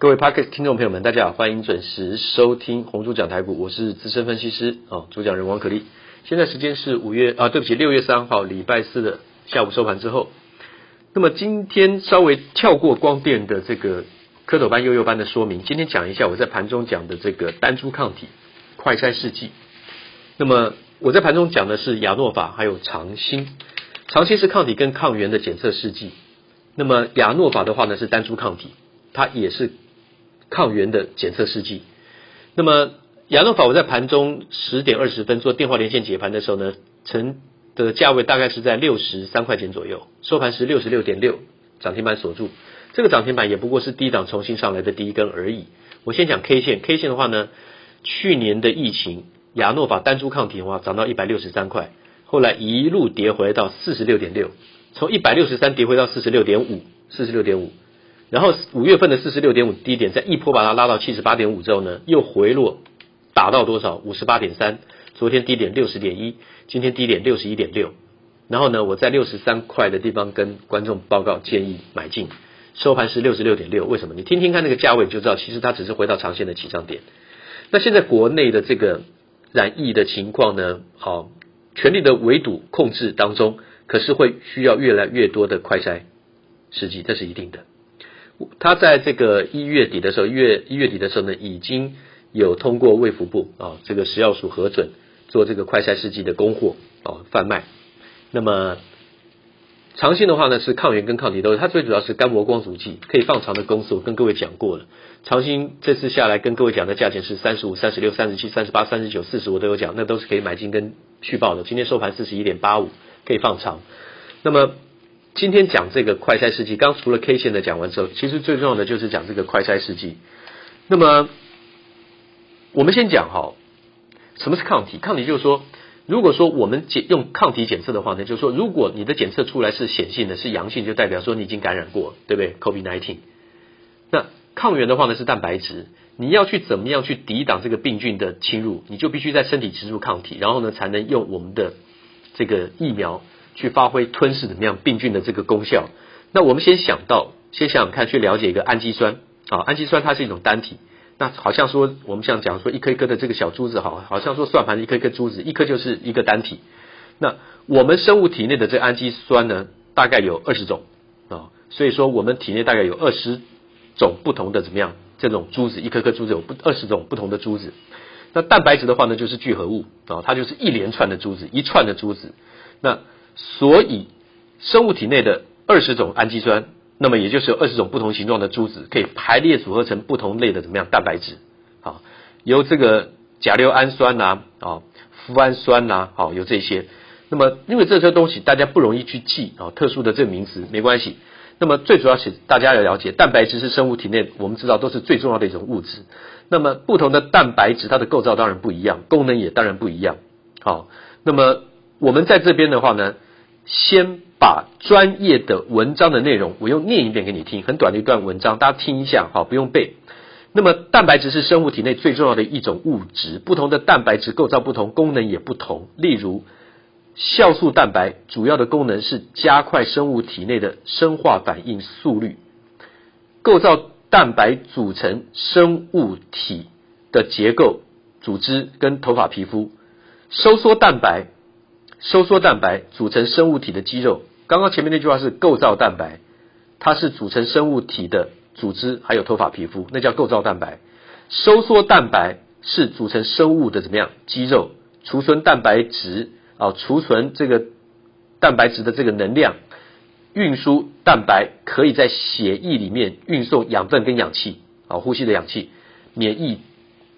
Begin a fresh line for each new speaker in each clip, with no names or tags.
各位 Podcast 听众朋友们，大家好，欢迎准时收听红猪讲台股，我是资深分析师啊，主讲人王可立。现在时间是五月啊，对不起，六月三号礼拜四的下午收盘之后。那么今天稍微跳过光电的这个蝌蚪班、幼幼班的说明，今天讲一下我在盘中讲的这个单株抗体快筛试剂。那么我在盘中讲的是亚诺法还有长兴，长兴是抗体跟抗原的检测试剂，那么亚诺法的话呢是单株抗体，它也是。抗原的检测试剂，那么亚诺法我在盘中十点二十分做电话连线解盘的时候呢，成的价位大概是在六十三块钱左右，收盘时六十六点六，涨停板锁住，这个涨停板也不过是低档重新上来的第一根而已。我先讲 K 线，K 线的话呢，去年的疫情亚诺法单株抗体的话涨到一百六十三块，后来一路跌回到四十六点六，从一百六十三跌回到四十六点五，四十六点五。然后五月份的四十六点五低点，在一波把它拉到七十八点五之后呢，又回落，打到多少？五十八点三。昨天低点六十点一，今天低点六十一点六。然后呢，我在六十三块的地方跟观众报告建议买进，收盘是六十六点六。为什么？你听听看那个价位，就知道其实它只是回到长线的起涨点。那现在国内的这个染疫的情况呢，好，全力的围堵控制当中，可是会需要越来越多的快筛试剂，这是一定的。他在这个一月底的时候，一月一月底的时候呢，已经有通过卫福部啊这个食药署核准做这个快筛试剂的供货啊贩卖。那么长兴的话呢，是抗原跟抗体都，它最主要是干膜光阻剂，可以放长的公司，我跟各位讲过了。长兴这次下来跟各位讲的价钱是三十五、三十六、三十七、三十八、三十九、四十，我都有讲，那都是可以买进跟续报的。今天收盘四十一点八五，可以放长。那么。今天讲这个快筛试剂，刚除了 K 线的讲完之后，其实最重要的就是讲这个快筛试剂。那么我们先讲哈，什么是抗体？抗体就是说，如果说我们检用抗体检测的话呢，就是说，如果你的检测出来是显性的，是阳性，就代表说你已经感染过，对不对？COVID-19。那抗原的话呢是蛋白质，你要去怎么样去抵挡这个病菌的侵入，你就必须在身体植入抗体，然后呢才能用我们的这个疫苗。去发挥吞噬怎么样病菌的这个功效？那我们先想到，先想想看，去了解一个氨基酸啊，氨基酸它是一种单体。那好像说我们像讲说一颗一颗的这个小珠子，好，好像说算盘一颗一颗珠子，一颗就是一个单体。那我们生物体内的这氨基酸呢，大概有二十种啊，所以说我们体内大概有二十种不同的怎么样这种珠子，一颗颗珠子有不二十种不同的珠子。那蛋白质的话呢，就是聚合物啊，它就是一连串的珠子，一串的珠子。那所以，生物体内的二十种氨基酸，那么也就是有二十种不同形状的珠子，可以排列组合成不同类的怎么样蛋白质？好，由这个甲硫氨酸呐，啊，脯氨酸呐，好，有这些。那么，因为这些东西大家不容易去记啊，特殊的这个名词没关系。那么最主要是大家要了解，蛋白质是生物体内我们知道都是最重要的一种物质。那么不同的蛋白质，它的构造当然不一样，功能也当然不一样。好，那么我们在这边的话呢，先把专业的文章的内容，我用念一遍给你听，很短的一段文章，大家听一下，好，不用背。那么，蛋白质是生物体内最重要的一种物质，不同的蛋白质构造不同，功能也不同。例如，酵素蛋白主要的功能是加快生物体内的生化反应速率，构造蛋白组成生物体的结构、组织跟头发、皮肤，收缩蛋白。收缩蛋白组成生物体的肌肉，刚刚前面那句话是构造蛋白，它是组成生物体的组织，还有头发皮肤，那叫构造蛋白。收缩蛋白是组成生物的怎么样？肌肉，储存蛋白质啊，储存这个蛋白质的这个能量，运输蛋白可以在血液里面运送养分跟氧气啊，呼吸的氧气，免疫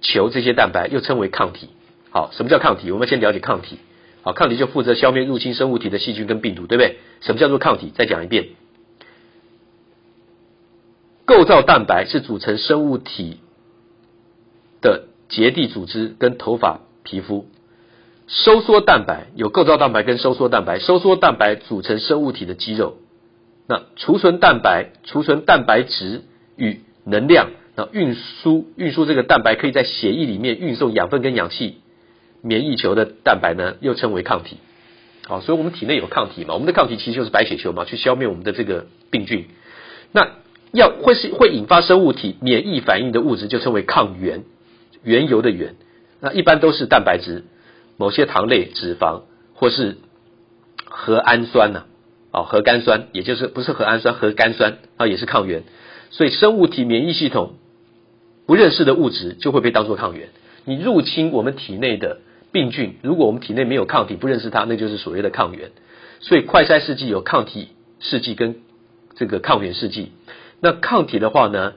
球这些蛋白又称为抗体。好，什么叫抗体？我们先了解抗体。好，抗体就负责消灭入侵生物体的细菌跟病毒，对不对？什么叫做抗体？再讲一遍，构造蛋白是组成生物体的结缔组织跟头发、皮肤。收缩蛋白有构造蛋白跟收缩蛋白，收缩蛋白组成生物体的肌肉。那储存蛋白、储存蛋白质与能量，那运输运输这个蛋白可以在血液里面运送养分跟氧气。免疫球的蛋白呢，又称为抗体。好，所以我们体内有抗体嘛，我们的抗体其实就是白血球嘛，去消灭我们的这个病菌。那要会是会引发生物体免疫反应的物质，就称为抗原，原油的原。那一般都是蛋白质、某些糖类、脂肪或是核氨酸呐，啊，核苷酸，也就是不是核氨酸，核苷酸啊，也是抗原。所以生物体免疫系统不认识的物质就会被当作抗原。你入侵我们体内的病菌，如果我们体内没有抗体，不认识它，那就是所谓的抗原。所以快筛试剂有抗体试剂跟这个抗原试剂。那抗体的话呢，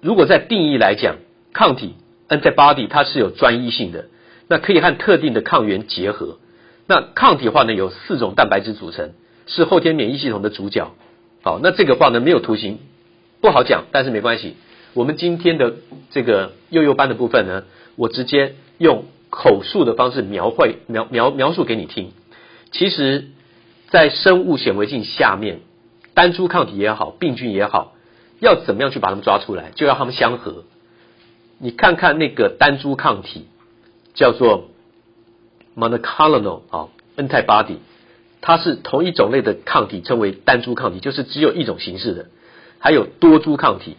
如果在定义来讲，抗体 antibody 它是有专一性的，那可以和特定的抗原结合。那抗体的话呢，有四种蛋白质组成，是后天免疫系统的主角。好，那这个话呢，没有图形，不好讲，但是没关系。我们今天的这个幼幼班的部分呢，我直接用口述的方式描绘描描描述给你听。其实，在生物显微镜下面，单株抗体也好，病菌也好。要怎么样去把它们抓出来？就要它们相合。你看看那个单株抗体，叫做 monoclonal 啊，antibody，它是同一种类的抗体，称为单株抗体，就是只有一种形式的。还有多株抗体，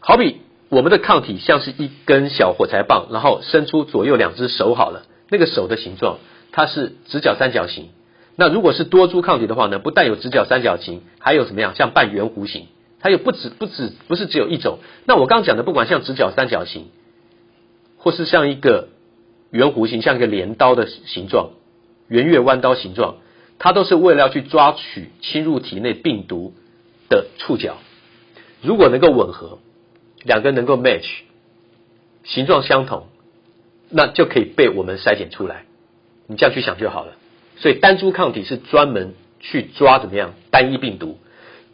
好比我们的抗体像是一根小火柴棒，然后伸出左右两只手好了，那个手的形状它是直角三角形。那如果是多株抗体的话呢，不但有直角三角形，还有什么样？像半圆弧形。它又不止不止不是只有一种。那我刚刚讲的，不管像直角三角形，或是像一个圆弧形，像一个镰刀的形状，圆月弯刀形状，它都是为了要去抓取侵入体内病毒的触角。如果能够吻合，两个能够 match，形状相同，那就可以被我们筛检出来。你这样去想就好了。所以单株抗体是专门去抓怎么样单一病毒。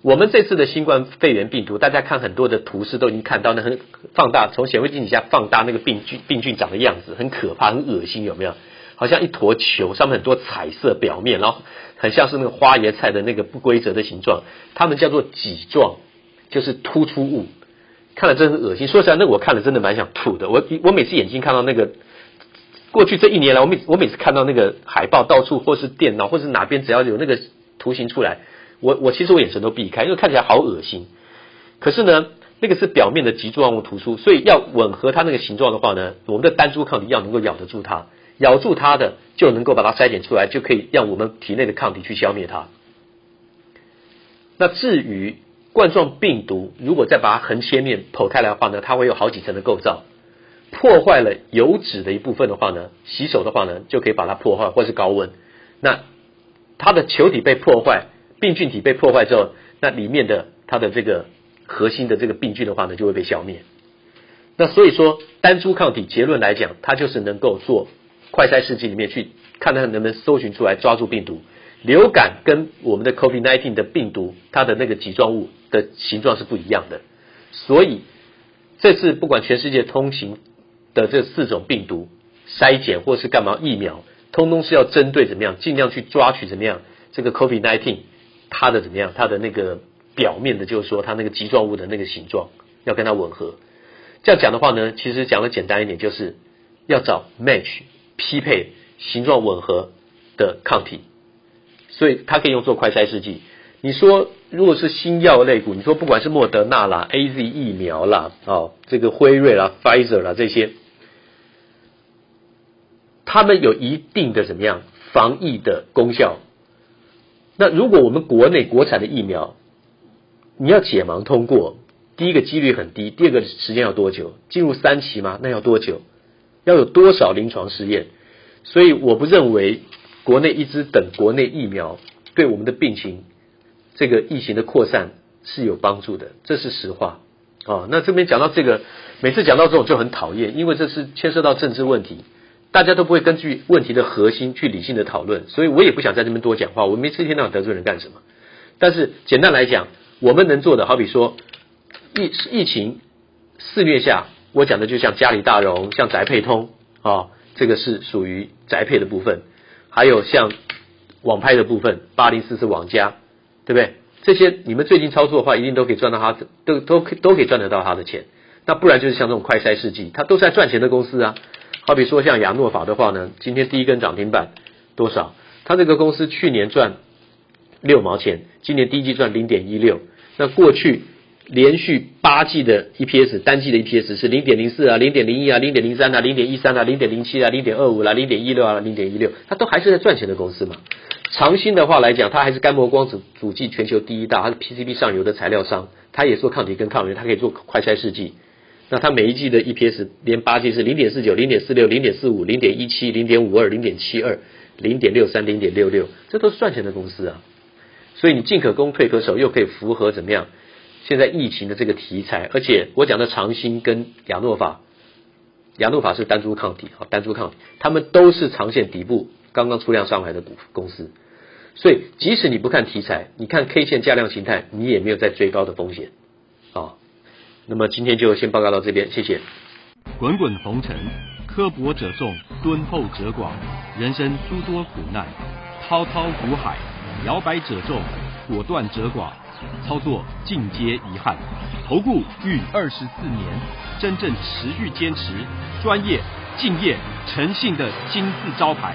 我们这次的新冠肺炎病毒，大家看很多的图示都已经看到，那很放大，从显微镜底下放大那个病菌病菌长的样子，很可怕，很恶心，有没有？好像一坨球，上面很多彩色表面，然后很像是那个花椰菜的那个不规则的形状，它们叫做棘状，就是突出物，看了真是恶心。说实在，那我看了真的蛮想吐的。我我每次眼睛看到那个，过去这一年来，我每我每次看到那个海报，到处或是电脑或是哪边，只要有那个图形出来。我我其实我眼神都避开，因为看起来好恶心。可是呢，那个是表面的棘状物突出，所以要吻合它那个形状的话呢，我们的单株抗体要能够咬得住它，咬住它的就能够把它筛检出来，就可以让我们体内的抗体去消灭它。那至于冠状病毒，如果再把它横切面剖开来的话呢，它会有好几层的构造，破坏了油脂的一部分的话呢，洗手的话呢，就可以把它破坏，或是高温，那它的球体被破坏。病菌体被破坏之后，那里面的它的这个核心的这个病菌的话呢，就会被消灭。那所以说，单株抗体结论来讲，它就是能够做快筛试剂里面去看它能不能搜寻出来抓住病毒。流感跟我们的 COVID-19 的病毒，它的那个棘状物的形状是不一样的。所以这次不管全世界通行的这四种病毒筛检或是干嘛疫苗，通通是要针对怎么样，尽量去抓取怎么样这个 COVID-19。它的怎么样？它的那个表面的，就是说它那个棘状物的那个形状要跟它吻合。这样讲的话呢，其实讲的简单一点，就是要找 match 匹配形状吻合的抗体。所以它可以用做快筛试剂。你说如果是新药类股，你说不管是莫德纳啦、AZ 疫苗啦、哦这个辉瑞啦、Pfizer 啦这些，他们有一定的怎么样防疫的功效。那如果我们国内国产的疫苗，你要解盲通过，第一个几率很低，第二个时间要多久？进入三期吗？那要多久？要有多少临床试验？所以我不认为国内一直等国内疫苗对我们的病情这个疫情的扩散是有帮助的，这是实话啊、那这边讲到这个，每次讲到这种就很讨厌，因为这是牵涉到政治问题。大家都不会根据问题的核心去理性的讨论，所以我也不想在这边多讲话。我没事一天到晚得罪人干什么？但是简单来讲，我们能做的，好比说疫疫情肆虐下，我讲的就像嘉里大荣、像宅配通啊、哦，这个是属于宅配的部分，还有像网拍的部分，八零四四网家，对不对？这些你们最近操作的话，一定都可以赚到他的，都都都可以赚得到他的钱。那不然就是像这种快筛试剂，它都是在赚钱的公司啊。好比说像亚诺法的话呢，今天第一根涨停板多少？它这个公司去年赚六毛钱，今年第一季赚零点一六。那过去连续八季的 EPS，单季的 EPS 是零点零四啊，零点零一啊，零点零三啊，零点一三啊，零点零七啊，零点二五啦，零点一六啊，零点一六，它都还是在赚钱的公司嘛。长兴的话来讲，它还是干膜光子主剂全球第一大，它是 PCB 上游的材料商，它也做抗体跟抗原，它可以做快筛试剂。那它每一季的 EPS 连八季是零点四九、零点四六、零点四五、零点一七、零点五二、零点七二、零点六三、零点六六，这都是赚钱的公司啊。所以你进可攻退可守，又可以符合怎么样？现在疫情的这个题材，而且我讲的长兴跟亚诺法，亚诺法是单株抗体啊，单株抗体，他们都是长线底部刚刚出量上来的股公司。所以即使你不看题材，你看 K 线价量形态，你也没有在追高的风险啊。那么今天就先报告到这边，谢谢。
滚滚红尘，刻薄者众，敦厚者寡，人生诸多苦难，滔滔苦海，摇摆者众，果断者寡，操作尽皆遗憾。投顾逾二十四年，真正持续坚持、专业、敬业、诚信的金字招牌。